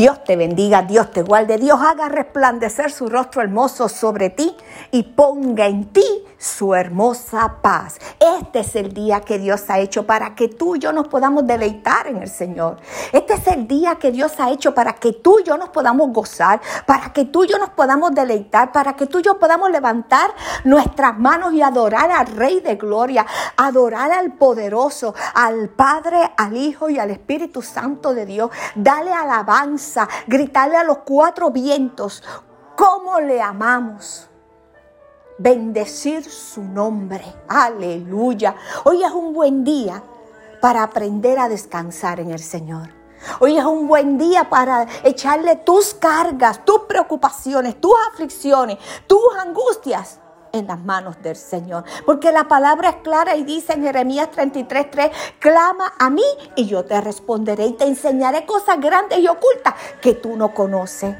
Dios te bendiga, Dios te guarde, Dios haga resplandecer su rostro hermoso sobre ti y ponga en ti su hermosa paz. Este es el día que Dios ha hecho para que tú y yo nos podamos deleitar en el Señor. Este es el día que Dios ha hecho para que tú y yo nos podamos gozar, para que tú y yo nos podamos deleitar, para que tú y yo podamos levantar nuestras manos y adorar al Rey de Gloria, adorar al poderoso, al Padre, al Hijo y al Espíritu Santo de Dios. Dale alabanza gritarle a los cuatro vientos cómo le amamos. Bendecir su nombre. Aleluya. Hoy es un buen día para aprender a descansar en el Señor. Hoy es un buen día para echarle tus cargas, tus preocupaciones, tus aflicciones, tus angustias en las manos del Señor. Porque la palabra es clara y dice en Jeremías 33:3, clama a mí y yo te responderé y te enseñaré cosas grandes y ocultas que tú no conoces.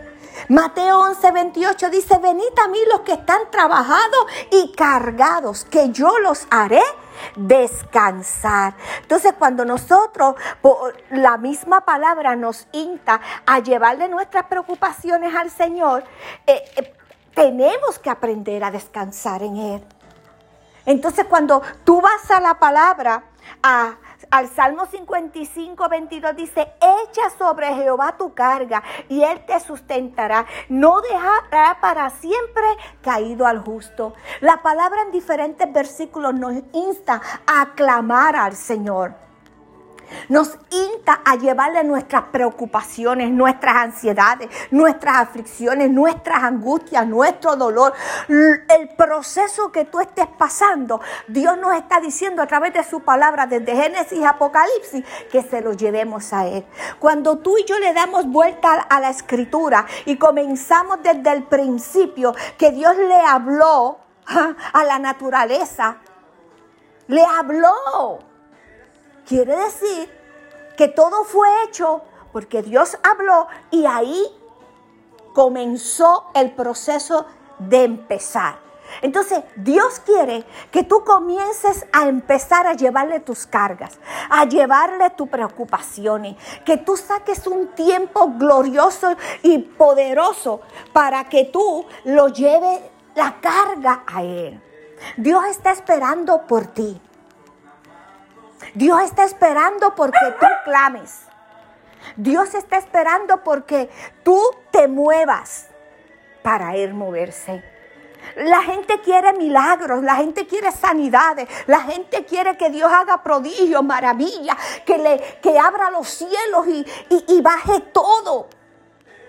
Mateo 11:28 dice, venid a mí los que están trabajados y cargados, que yo los haré descansar. Entonces, cuando nosotros, por la misma palabra nos insta a llevarle nuestras preocupaciones al Señor, eh, eh, tenemos que aprender a descansar en Él. Entonces cuando tú vas a la palabra, al Salmo 55, 22 dice, echa sobre Jehová tu carga y Él te sustentará. No dejará para siempre caído al justo. La palabra en diferentes versículos nos insta a clamar al Señor nos insta a llevarle nuestras preocupaciones, nuestras ansiedades, nuestras aflicciones, nuestras angustias, nuestro dolor, el proceso que tú estés pasando. Dios nos está diciendo a través de su palabra desde Génesis y Apocalipsis que se lo llevemos a Él. Cuando tú y yo le damos vuelta a la escritura y comenzamos desde el principio que Dios le habló a la naturaleza, le habló Quiere decir que todo fue hecho porque Dios habló y ahí comenzó el proceso de empezar. Entonces, Dios quiere que tú comiences a empezar a llevarle tus cargas, a llevarle tus preocupaciones, que tú saques un tiempo glorioso y poderoso para que tú lo lleves la carga a Él. Dios está esperando por ti. Dios está esperando porque tú clames. Dios está esperando porque tú te muevas para Él moverse. La gente quiere milagros, la gente quiere sanidades, la gente quiere que Dios haga prodigios, maravillas, que, le, que abra los cielos y, y baje todo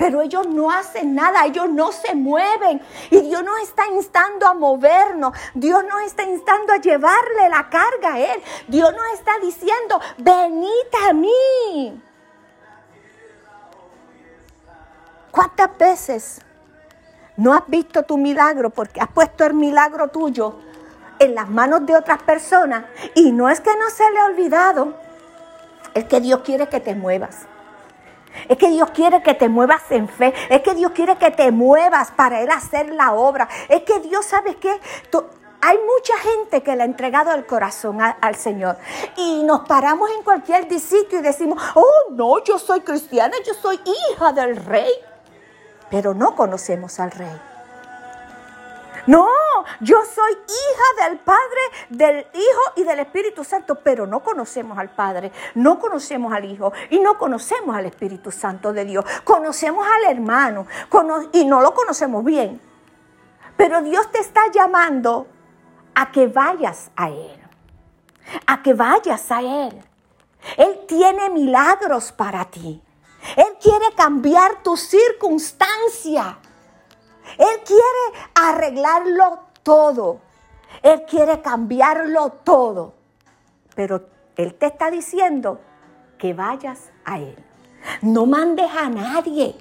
pero ellos no hacen nada, ellos no se mueven. Y Dios nos está instando a movernos, Dios nos está instando a llevarle la carga a Él. Dios nos está diciendo, venid a mí. ¿Cuántas veces no has visto tu milagro porque has puesto el milagro tuyo en las manos de otras personas? Y no es que no se le ha olvidado, es que Dios quiere que te muevas. Es que Dios quiere que te muevas en fe. Es que Dios quiere que te muevas para Él hacer la obra. Es que Dios, sabe qué? hay mucha gente que le ha entregado el corazón al Señor. Y nos paramos en cualquier sitio y decimos, oh, no, yo soy cristiana, yo soy hija del rey. Pero no conocemos al rey. No, yo soy hija del Padre, del Hijo y del Espíritu Santo, pero no conocemos al Padre, no conocemos al Hijo y no conocemos al Espíritu Santo de Dios. Conocemos al hermano y no lo conocemos bien. Pero Dios te está llamando a que vayas a Él, a que vayas a Él. Él tiene milagros para ti. Él quiere cambiar tu circunstancia. Él quiere arreglarlo todo. Él quiere cambiarlo todo. Pero Él te está diciendo que vayas a Él. No mandes a nadie.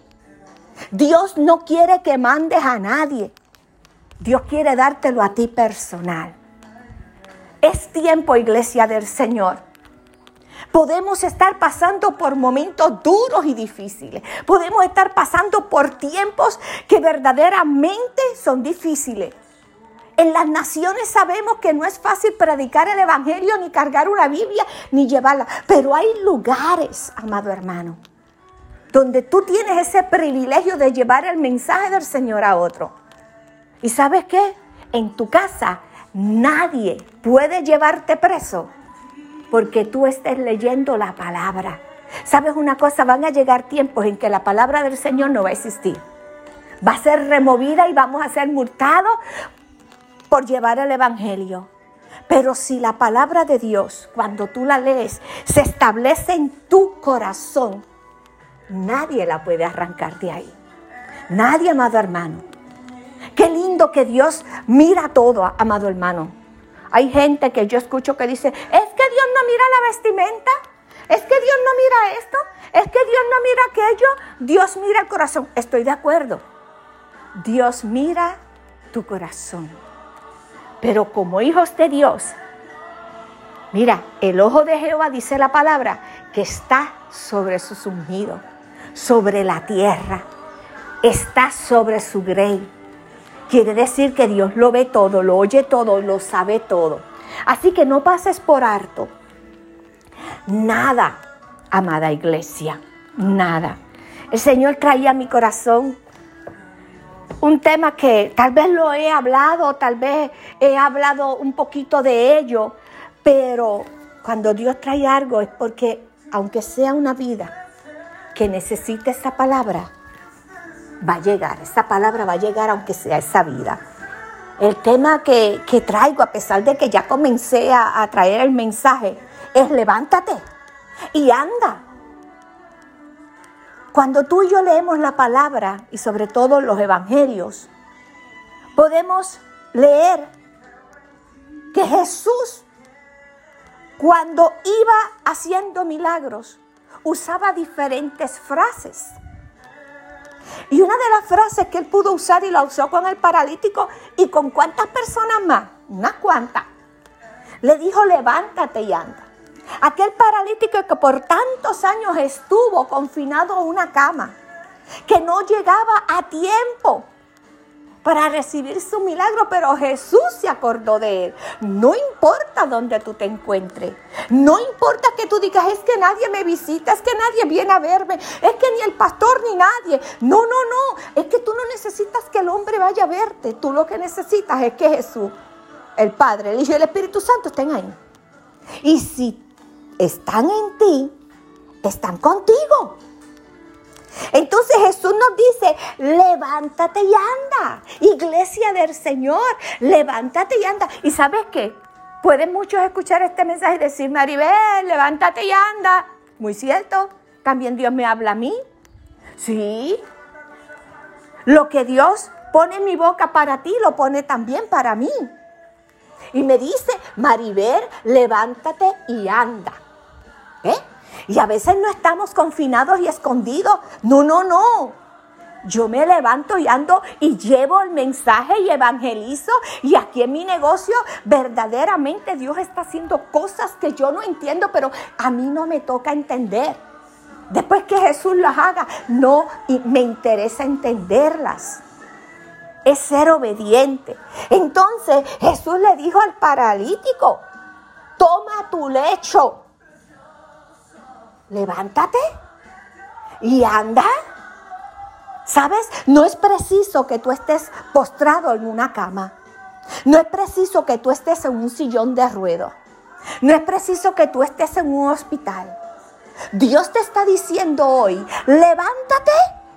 Dios no quiere que mandes a nadie. Dios quiere dártelo a ti personal. Es tiempo, iglesia del Señor, Podemos estar pasando por momentos duros y difíciles. Podemos estar pasando por tiempos que verdaderamente son difíciles. En las naciones sabemos que no es fácil predicar el Evangelio, ni cargar una Biblia, ni llevarla. Pero hay lugares, amado hermano, donde tú tienes ese privilegio de llevar el mensaje del Señor a otro. ¿Y sabes qué? En tu casa nadie puede llevarte preso porque tú estés leyendo la palabra. ¿Sabes una cosa? Van a llegar tiempos en que la palabra del Señor no va a existir. Va a ser removida y vamos a ser multados por llevar el Evangelio. Pero si la palabra de Dios, cuando tú la lees, se establece en tu corazón, nadie la puede arrancar de ahí. Nadie, amado hermano. Qué lindo que Dios mira todo, amado hermano. Hay gente que yo escucho que dice, es Dios no mira la vestimenta, es que Dios no mira esto, es que Dios no mira aquello, Dios mira el corazón. Estoy de acuerdo. Dios mira tu corazón. Pero como hijos de Dios, mira, el ojo de Jehová dice la palabra que está sobre su ungidos, sobre la tierra, está sobre su grey. Quiere decir que Dios lo ve todo, lo oye todo, lo sabe todo. Así que no pases por harto. Nada, amada iglesia, nada. El Señor traía a mi corazón un tema que tal vez lo he hablado, tal vez he hablado un poquito de ello, pero cuando Dios trae algo es porque aunque sea una vida que necesite esa palabra, va a llegar, esa palabra va a llegar aunque sea esa vida. El tema que, traigo, a pesar de que ya comencé a traer el mensaje, es levántate y anda. Cuando tú y yo leemos la palabra y sobre todo los evangelios, podemos leer que Jesús, cuando iba haciendo milagros, usaba diferentes frases. Y una de las frases que él pudo usar y la usó con el paralítico y con cuántas personas más, unas cuantas, le dijo levántate y anda. Aquel paralítico que por tantos años estuvo confinado a una cama, que no llegaba a tiempo para recibir su milagro, pero Jesús se acordó de él. No importa dónde tú te encuentres, no importa que tú digas, es que nadie me visita, es que nadie viene a verme, es que ni el pastor ni nadie. No, no, no, es que tú no necesitas que el hombre vaya a verte, tú lo que necesitas es que Jesús, el Padre, el Hijo y el Espíritu Santo estén ahí. Y si están en ti, están contigo. Entonces Jesús nos dice, levántate y anda. Iglesia del Señor, levántate y anda. ¿Y sabes qué? Pueden muchos escuchar este mensaje y decir, Maribel, levántate y anda. Muy cierto. También Dios me habla a mí. Sí. Lo que Dios pone en mi boca para ti, lo pone también para mí. Y me dice, Maribel, levántate y anda. Y a veces no estamos confinados y escondidos. No, no, no. Yo me levanto y ando y llevo el mensaje y evangelizo. Y aquí en mi negocio verdaderamente Dios está haciendo cosas que yo no entiendo, pero a mí no me toca entender. Después que Jesús las haga, no me interesa entenderlas. Es ser obediente. Entonces Jesús le dijo al paralítico, toma tu lecho levántate y anda. ¿Sabes? No es preciso que tú estés postrado en una cama. No es preciso que tú estés en un sillón de ruedo. No es preciso que tú estés en un hospital. Dios te está diciendo hoy, levántate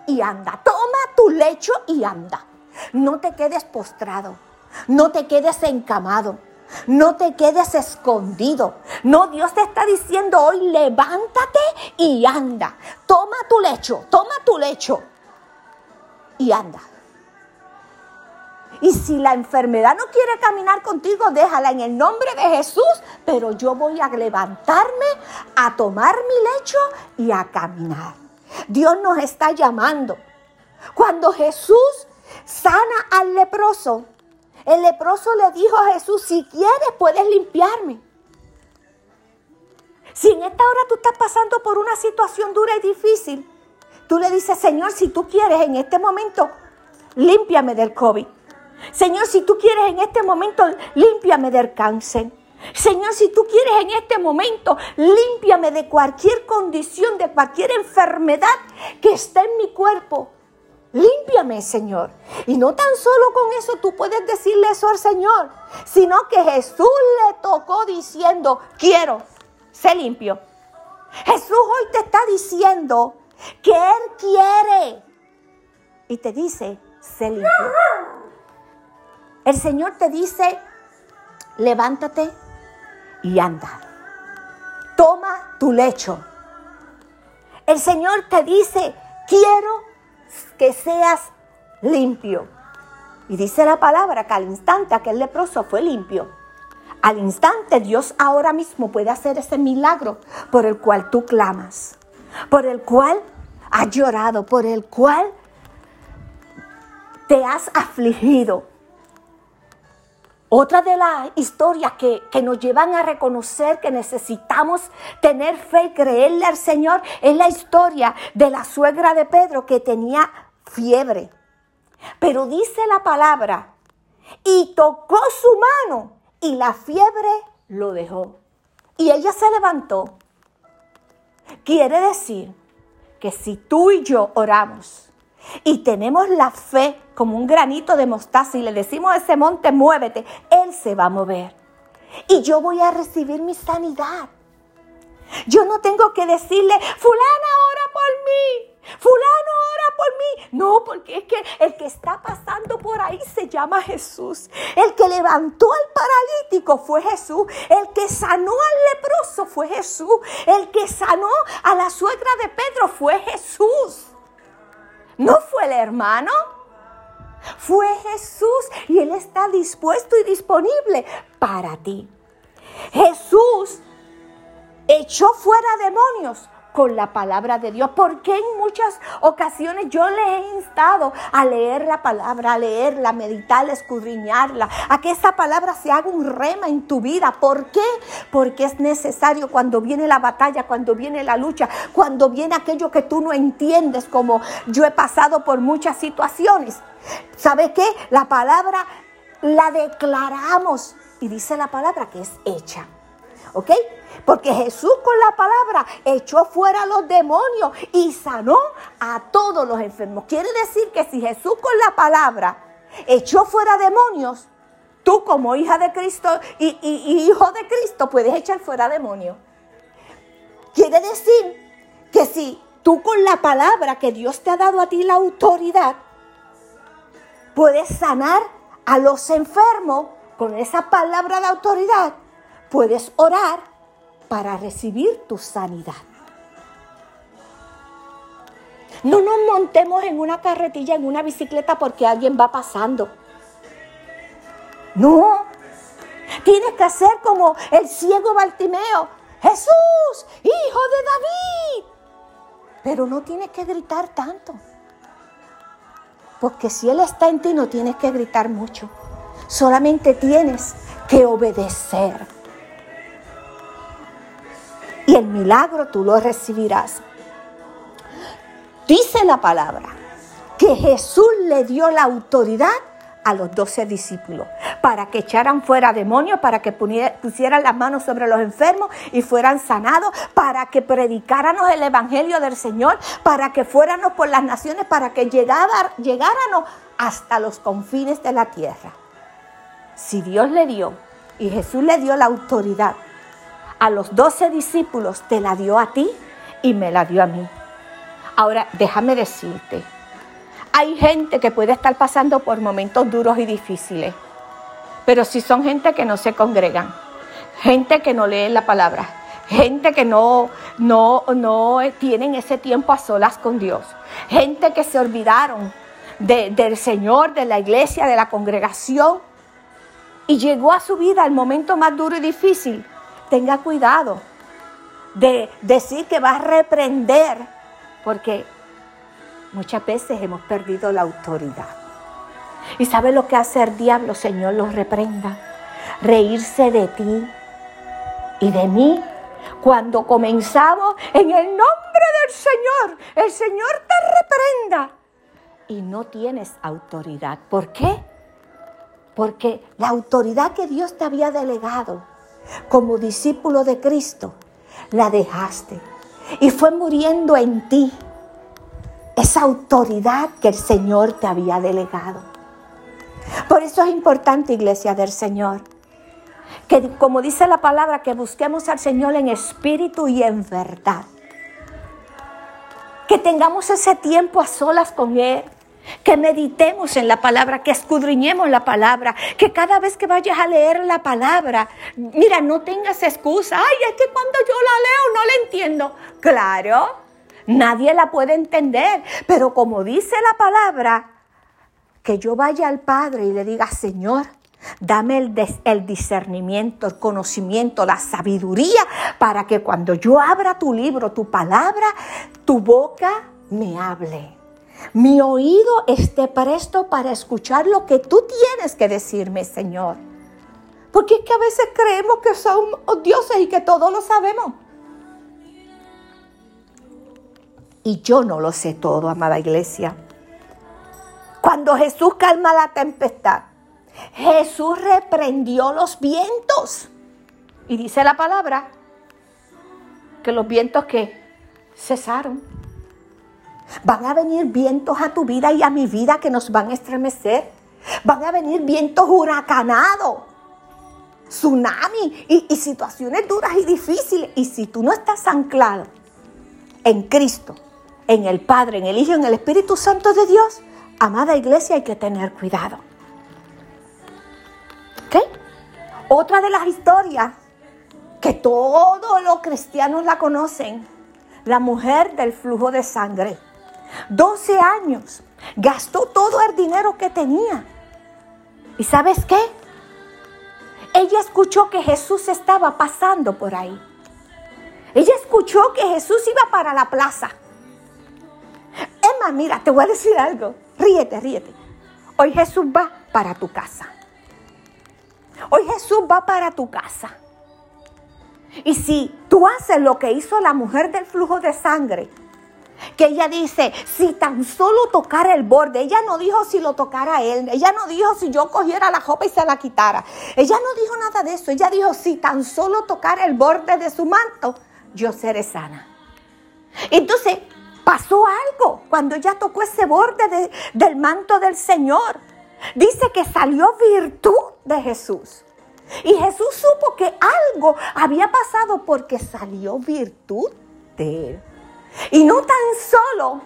y anda. Toma tu lecho y anda. No te quedes postrado. No te quedes encamado. No te quedes escondido. No, Dios te está diciendo hoy, levántate y anda. Toma tu lecho, toma tu lecho y anda. Y si la enfermedad no quiere caminar contigo, déjala en el nombre de Jesús, pero yo voy a levantarme, a tomar mi lecho y a caminar. Dios nos está llamando. Cuando Jesús sana al leproso, el leproso le dijo a Jesús, si quieres puedes limpiarme. Si en esta hora tú estás pasando por una situación dura y difícil, tú le dices, Señor, si tú quieres en este momento, límpiame del COVID. Señor, si tú quieres en este momento, límpiame del cáncer. Señor, si tú quieres en este momento, límpiame de cualquier condición, de cualquier enfermedad que esté en mi cuerpo. Límpiame, Señor. Y no tan solo con eso tú puedes decirle eso al Señor, sino que Jesús le tocó diciendo, quiero, sé limpio. Jesús hoy te está diciendo que Él quiere. Y te dice, sé limpio. El Señor te dice, levántate y anda. Toma tu lecho. El Señor te dice, quiero que seas limpio. Y dice la palabra que al instante aquel leproso fue limpio. Al instante Dios ahora mismo puede hacer ese milagro por el cual tú clamas, por el cual has llorado, por el cual te has afligido. Otra de las historias que, que, nos llevan a reconocer que necesitamos tener fe y creerle al Señor es la historia de la suegra de Pedro que tenía fiebre. Pero dice la palabra, y tocó su mano y la fiebre lo dejó. Y ella se levantó. Quiere decir que si tú y yo oramos y tenemos la fe como un granito de mostaza y le decimos a ese monte, muévete, Él se va a mover. Y yo voy a recibir mi sanidad. Yo no tengo que decirle, fulana, ora por mí. Fulano, ora por mí. No, porque es que el que está pasando por ahí se llama Jesús. El que levantó al paralítico fue Jesús. El que sanó al leproso fue Jesús. El que sanó a la suegra de Pedro fue Jesús. No fue el hermano. Fue Jesús y Él está dispuesto y disponible para ti. Jesús echó fuera demonios con la palabra de Dios. Porque en muchas ocasiones yo le he instado a leer la palabra, a leerla, meditarla, escudriñarla, a que esa palabra se haga un rema en tu vida. ¿Por qué? Porque es necesario cuando viene la batalla, cuando viene la lucha, cuando viene aquello que tú no entiendes, como yo he pasado por muchas situaciones. ¿Sabe qué? La palabra la declaramos y dice la palabra que es hecha. ¿Ok? Porque Jesús con la palabra echó fuera a los demonios y sanó a todos los enfermos. Quiere decir que si Jesús con la palabra echó fuera demonios, tú como hija de Cristo y, hijo de Cristo puedes echar fuera demonios. Quiere decir que si tú con la palabra que Dios te ha dado a ti la autoridad, puedes sanar a los enfermos con esa palabra de autoridad, puedes orar para recibir tu sanidad. No nos montemos en una carretilla, en una bicicleta porque alguien va pasando. No. Tienes que hacer como el ciego Bartimeo. Jesús, hijo de David. Pero no tienes que gritar tanto. Porque si Él está en ti no tienes que gritar mucho. Solamente tienes que obedecer y el milagro tú lo recibirás. Dice la palabra que Jesús le dio la autoridad a los doce discípulos para que echaran fuera demonios, para que pusieran las manos sobre los enfermos y fueran sanados, para que predicáramos el Evangelio del Señor, para que fuéramos por las naciones, para que llegáramos hasta los confines de la tierra. Si Dios le dio y Jesús le dio la autoridad a los doce discípulos, te la dio a ti y me la dio a mí. Ahora, déjame decirte, hay gente que puede estar pasando por momentos duros y difíciles, pero si son gente que no se congregan, gente que no lee la palabra, gente que no, no, no tienen ese tiempo a solas con Dios, gente que se olvidaron del Señor, de la iglesia, de la congregación, y llegó a su vida el momento más duro y difícil tenga cuidado de decir que va a reprender, porque muchas veces hemos perdido la autoridad. ¿Y sabe lo que hace el diablo, Señor? Los reprenda. Reírse de ti y de mí. Cuando comenzamos en el nombre del Señor, el Señor te reprenda. Y no tienes autoridad. ¿Por qué? Porque la autoridad que Dios te había delegado como discípulo de Cristo, la dejaste y fue muriendo en ti esa autoridad que el Señor te había delegado. Por eso es importante, iglesia del Señor, que como dice la palabra, que busquemos al Señor en espíritu y en verdad. Que tengamos ese tiempo a solas con Él. Que meditemos en la palabra, que escudriñemos la palabra, que cada vez que vayas a leer la palabra, mira, no tengas excusa. Ay, es que cuando yo la leo no la entiendo. Claro, nadie la puede entender, pero como dice la palabra, que yo vaya al Padre y le diga, Señor, Dame el, el, discernimiento, el conocimiento, la sabiduría para que cuando yo abra tu libro, tu palabra, tu boca me hable. Mi oído esté presto para escuchar lo que tú tienes que decirme, Señor. Porque es que a veces creemos que somos dioses y que todo lo sabemos. Y yo no lo sé todo, amada iglesia. Cuando Jesús calma la tempestad, Jesús reprendió los vientos. Y dice la palabra que los vientos que cesaron. Van a venir vientos a tu vida y a mi vida que nos van a estremecer. Van a venir vientos huracanados, tsunami y, situaciones duras y difíciles. Y si tú no estás anclado en Cristo, en el Padre, en el Hijo, en el Espíritu Santo de Dios, amada iglesia, hay que tener cuidado. Otra de las historias que todos los cristianos la conocen, la mujer del flujo de sangre. 12 años, gastó todo el dinero que tenía. ¿Y sabes qué? Ella escuchó que Jesús estaba pasando por ahí. Ella escuchó que Jesús iba para la plaza. Emma, mira, te voy a decir algo. Ríete, ríete. Hoy Jesús va para tu casa. Hoy Jesús va para tu casa. Y si tú haces lo que hizo la mujer del flujo de sangre, que ella dice, si tan solo tocara el borde, ella no dijo si lo tocara él, ella no dijo si yo cogiera la jopa y se la quitara, ella no dijo nada de eso, ella dijo, si tan solo tocara el borde de su manto, yo seré sana. Entonces, pasó algo cuando ella tocó ese borde del manto del Señor. Dice que salió virtud de Jesús. Y Jesús supo que algo había pasado porque salió virtud de él. Y no tan solo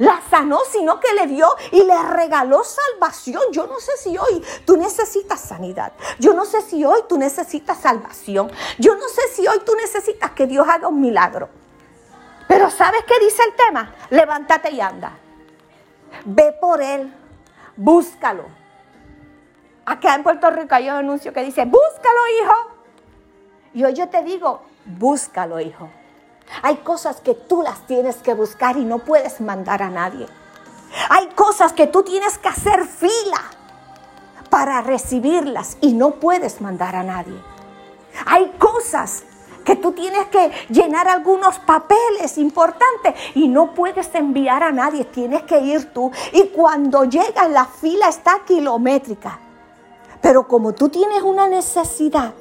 la sanó, sino que le dio y le regaló salvación. Yo no sé si hoy tú necesitas sanidad. Yo no sé si hoy tú necesitas salvación. Yo no sé si hoy tú necesitas que Dios haga un milagro. Pero ¿sabes qué dice el tema? Levántate y anda. Ve por él. Búscalo. Acá en Puerto Rico hay un anuncio que dice, búscalo, hijo. Y hoy yo te digo, búscalo, hijo. Hay cosas que tú las tienes que buscar y no puedes mandar a nadie. Hay cosas que tú tienes que hacer fila para recibirlas y no puedes mandar a nadie. Hay cosas que tú tienes que llenar algunos papeles importantes y no puedes enviar a nadie, tienes que ir tú. Y cuando llegas la fila está kilométrica. Pero como tú tienes una necesidad,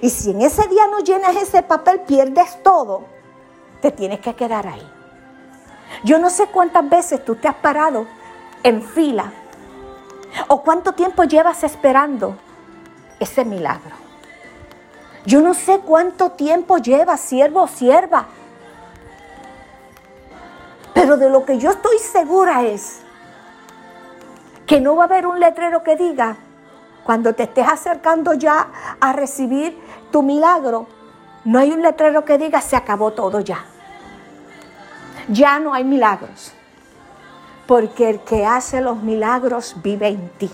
y si en ese día no llenas ese papel, pierdes todo, te tienes que quedar ahí. Yo no sé cuántas veces tú te has parado en fila o cuánto tiempo llevas esperando ese milagro. Yo no sé cuánto tiempo lleva siervo o sierva. Pero de lo que yo estoy segura es que no va a haber un letrero que diga, cuando te estés acercando ya a recibir tu milagro, no hay un letrero que diga se acabó todo ya. Ya no hay milagros. Porque el que hace los milagros vive en ti.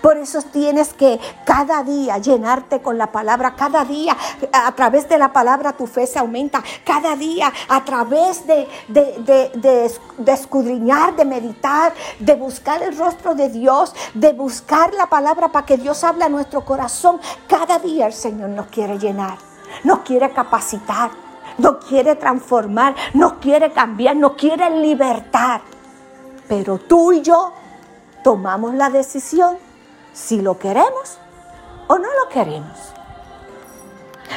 Por eso tienes que cada día llenarte con la palabra, cada día a través de la palabra tu fe se aumenta, cada día a través de, de, escudriñar, de meditar, de buscar el rostro de Dios, de buscar la palabra para que Dios hable a nuestro corazón. Cada día el Señor nos quiere llenar, nos quiere capacitar, nos quiere transformar, nos quiere cambiar, nos quiere libertar. Pero tú y yo tomamos la decisión si lo queremos o no lo queremos.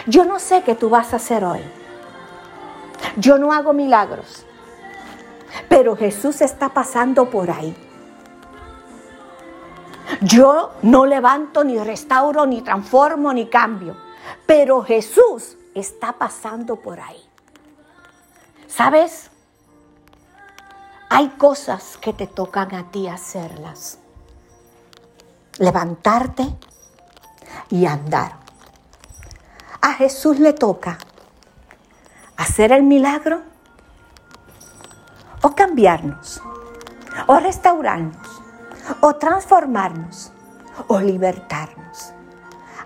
Yo no sé qué tú vas a hacer hoy. Yo no hago milagros. Pero Jesús está pasando por ahí. Yo no levanto, ni restauro, ni transformo, ni cambio. Pero Jesús está pasando por ahí. ¿Sabes? Hay cosas que te tocan a ti hacerlas. Levantarte y andar. A Jesús le toca hacer el milagro o cambiarnos, o restaurarnos, o transformarnos, o libertarnos.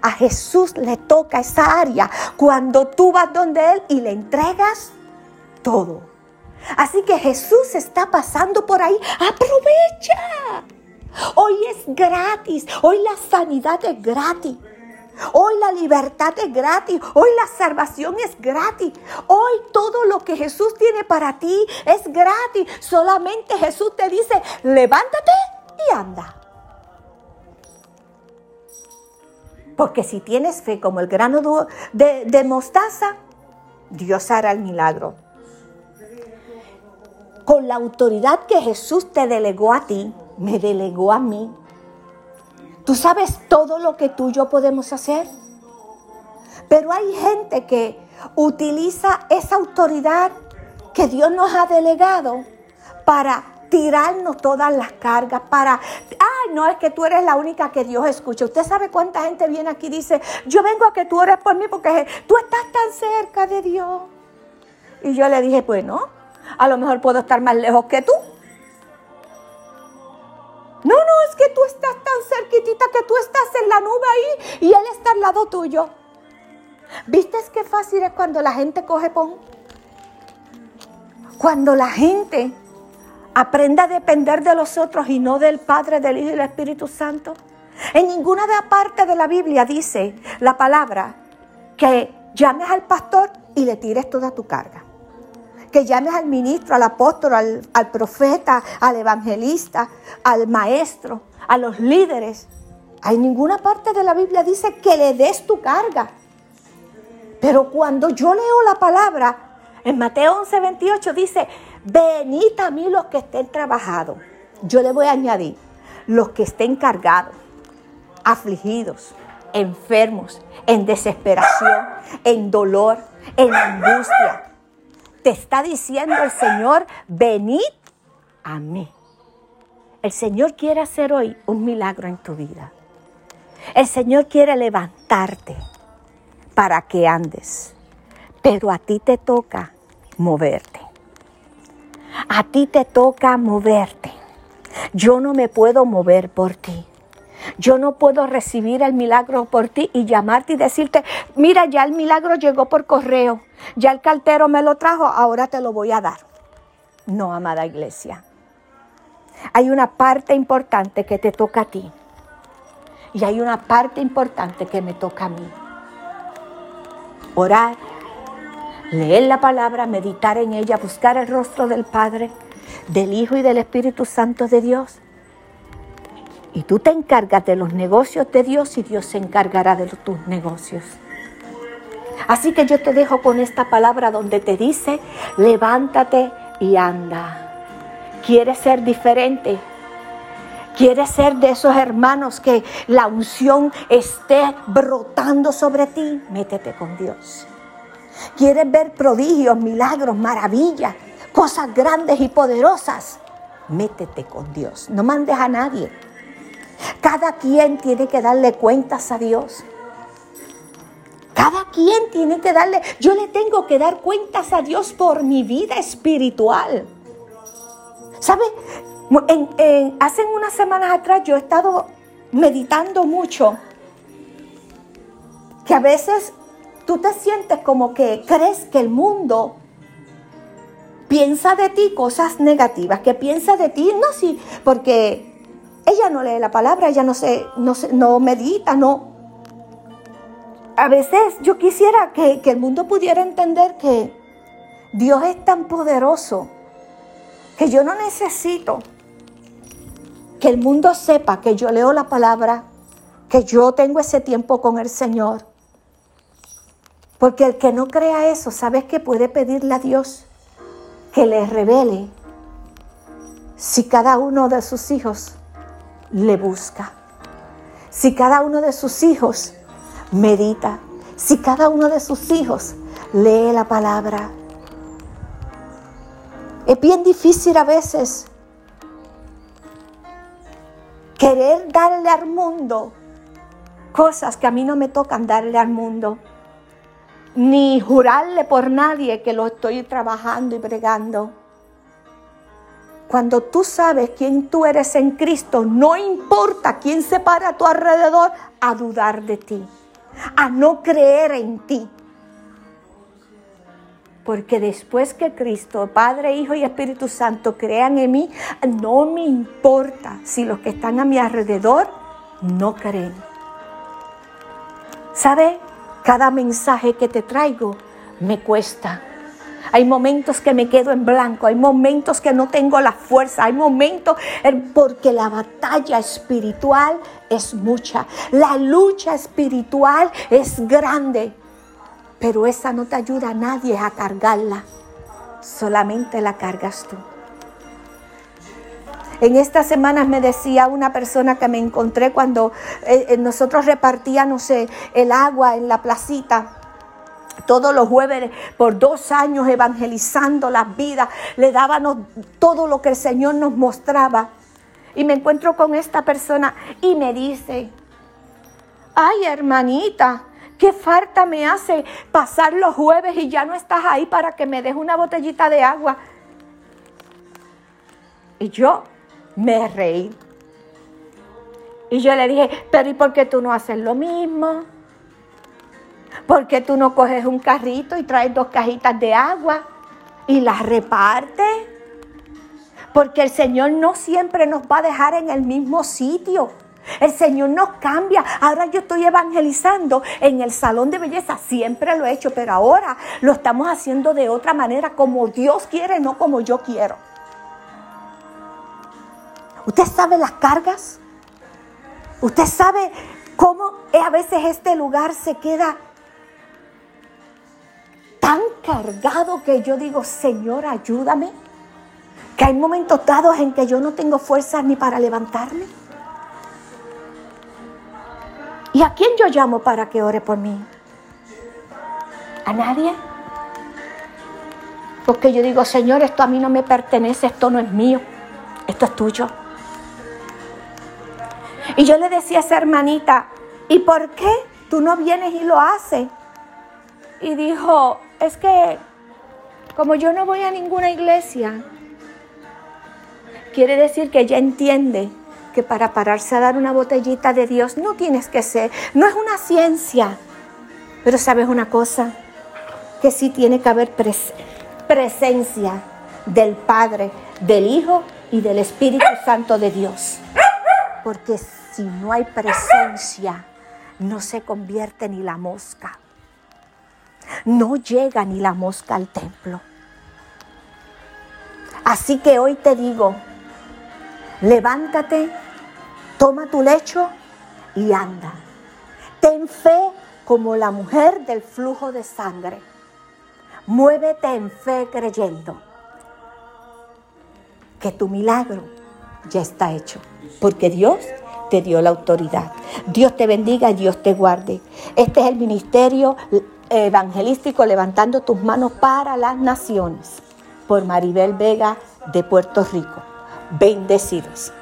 A Jesús le toca esa área cuando tú vas donde Él y le entregas todo. Así que Jesús está pasando por ahí. Aprovecha. Hoy es gratis. Hoy la sanidad es gratis. Hoy la libertad es gratis. Hoy la salvación es gratis. Hoy todo lo que Jesús tiene para ti es gratis. Solamente Jesús te dice, levántate y anda. Porque si tienes fe como el grano de, de mostaza, Dios hará el milagro. Con la autoridad que Jesús te delegó a ti, me delegó a mí ¿Tú sabes todo lo que tú y yo podemos hacer? Pero hay gente que utiliza esa autoridad que Dios nos ha delegado para tirarnos todas las cargas, para, ay, no es que tú eres la única que Dios escucha. Usted sabe cuánta gente viene aquí y dice, yo vengo a que tú ores por mí porque tú estás tan cerca de Dios. Y yo le dije, bueno, a lo mejor puedo estar más lejos que tú. Que tú estás en la nube ahí y Él está al lado tuyo. ¿Viste qué fácil es cuando la gente coge pon? Cuando la gente aprenda a depender de los otros y no del Padre, del Hijo y del Espíritu Santo. En ninguna de parte de la Biblia dice la palabra que llames al pastor y le tires toda tu carga que llames al ministro, al apóstol, al, profeta, al evangelista, al maestro, a los líderes. Hay ninguna parte de la Biblia dice que le des tu carga. Pero cuando yo leo la palabra, en Mateo 11, 28 dice, venid a mí los que estén trabajados. Yo le voy a añadir, los que estén cargados, afligidos, enfermos, en desesperación, en dolor, en angustia, te está diciendo el Señor, venid a mí. El Señor quiere hacer hoy un milagro en tu vida. El Señor quiere levantarte para que andes, pero a ti te toca moverte. A ti te toca moverte. Yo no me puedo mover por ti. Yo no puedo recibir el milagro por ti y llamarte y decirte, mira, ya el milagro llegó por correo, ya el cartero me lo trajo, ahora te lo voy a dar. No, amada iglesia. Hay una parte importante que te toca a ti y hay una parte importante que me toca a mí. Orar, leer la palabra, meditar en ella, buscar el rostro del Padre, del Hijo y del Espíritu Santo de Dios y tú te encargas de los negocios de Dios y Dios se encargará de tus negocios. Así que yo te dejo con esta palabra donde te dice, levántate y anda. ¿Quieres ser diferente? ¿Quieres ser de esos hermanos que la unción esté brotando sobre ti? Métete con Dios. ¿Quieres ver prodigios, milagros, maravillas, cosas grandes y poderosas? Métete con Dios. No mandes a nadie. Cada quien tiene que darle cuentas a Dios. Cada quien tiene que darle, yo le tengo que dar cuentas a Dios por mi vida espiritual. ¿Sabe? hace unas semanas atrás yo he estado meditando mucho que a veces tú te sientes como que crees que el mundo piensa de ti cosas negativas, que piensa de ti, no, sí, porque ella no lee la palabra, ella no, se, no, no medita, no. A veces yo quisiera que, que el mundo pudiera entender que Dios es tan poderoso que yo no necesito que el mundo sepa que yo leo la palabra, que yo tengo ese tiempo con el Señor. Porque el que no crea eso, ¿sabes que puede pedirle a Dios que le revele si cada uno de sus hijos le busca? Si cada uno de sus hijos medita, si cada uno de sus hijos lee la palabra. Es bien difícil a veces querer darle al mundo cosas que a mí no me tocan darle al mundo, ni jurarle por nadie que lo estoy trabajando y bregando. Cuando tú sabes quién tú eres en Cristo, no importa quién se para a tu alrededor a dudar de ti, a no creer en ti. Porque después que Cristo, Padre, Hijo y Espíritu Santo crean en mí, no me importa si los que están a mi alrededor no creen. ¿Sabe? Cada mensaje que te traigo me cuesta. Hay momentos que me quedo en blanco, hay momentos que no tengo la fuerza, hay momentos porque la batalla espiritual es mucha, la lucha espiritual es grande. Pero esa no te ayuda a nadie a cargarla. Solamente la cargas tú. En estas semanas me decía una persona que me encontré cuando eh, eh, nosotros repartíamos el agua en la placita todos los jueves por dos años evangelizando las vidas, le dábamos todo lo que el Señor nos mostraba. Y me encuentro con esta persona y me dice, ay hermanita, ¿Qué falta me hace pasar los jueves y ya no estás ahí para que me des una botellita de agua? Y yo me reí. Y yo le dije, pero ¿y por qué tú no haces lo mismo? ¿Por qué tú no coges un carrito y traes dos cajitas de agua y las repartes? Porque el Señor no siempre nos va a dejar en el mismo sitio. El Señor nos cambia. Ahora yo estoy evangelizando en el salón de belleza. Siempre lo he hecho, pero ahora lo estamos haciendo de otra manera, como Dios quiere, no como yo quiero. ¿Usted sabe las cargas? ¿Usted sabe cómo a veces este lugar se queda tan cargado que yo digo, Señor, ayúdame? Que hay momentos dados en que yo no tengo fuerzas ni para levantarme. ¿Y a quién yo llamo para que ore por mí? ¿A nadie? Porque yo digo, Señor, esto a mí no me pertenece, esto no es mío, esto es tuyo. Y yo le decía a esa hermanita, ¿y por qué tú no vienes y lo haces? Y dijo, es que como yo no voy a ninguna iglesia, quiere decir que ella entiende que para pararse a dar una botellita de Dios no tienes que ser, no es una ciencia, pero sabes una cosa, que sí tiene que haber presencia del Padre, del Hijo y del Espíritu Santo de Dios. Porque si no hay presencia, no se convierte ni la mosca. No llega ni la mosca al templo. Así que hoy te digo, levántate, toma tu lecho y anda. Ten fe como la mujer del flujo de sangre. Muévete en fe creyendo que tu milagro ya está hecho, porque Dios te dio la autoridad. Dios te bendiga, Dios te guarde. Este es el ministerio evangelístico levantando tus manos para las naciones por Maribel Vega de Puerto Rico. Bendecidos.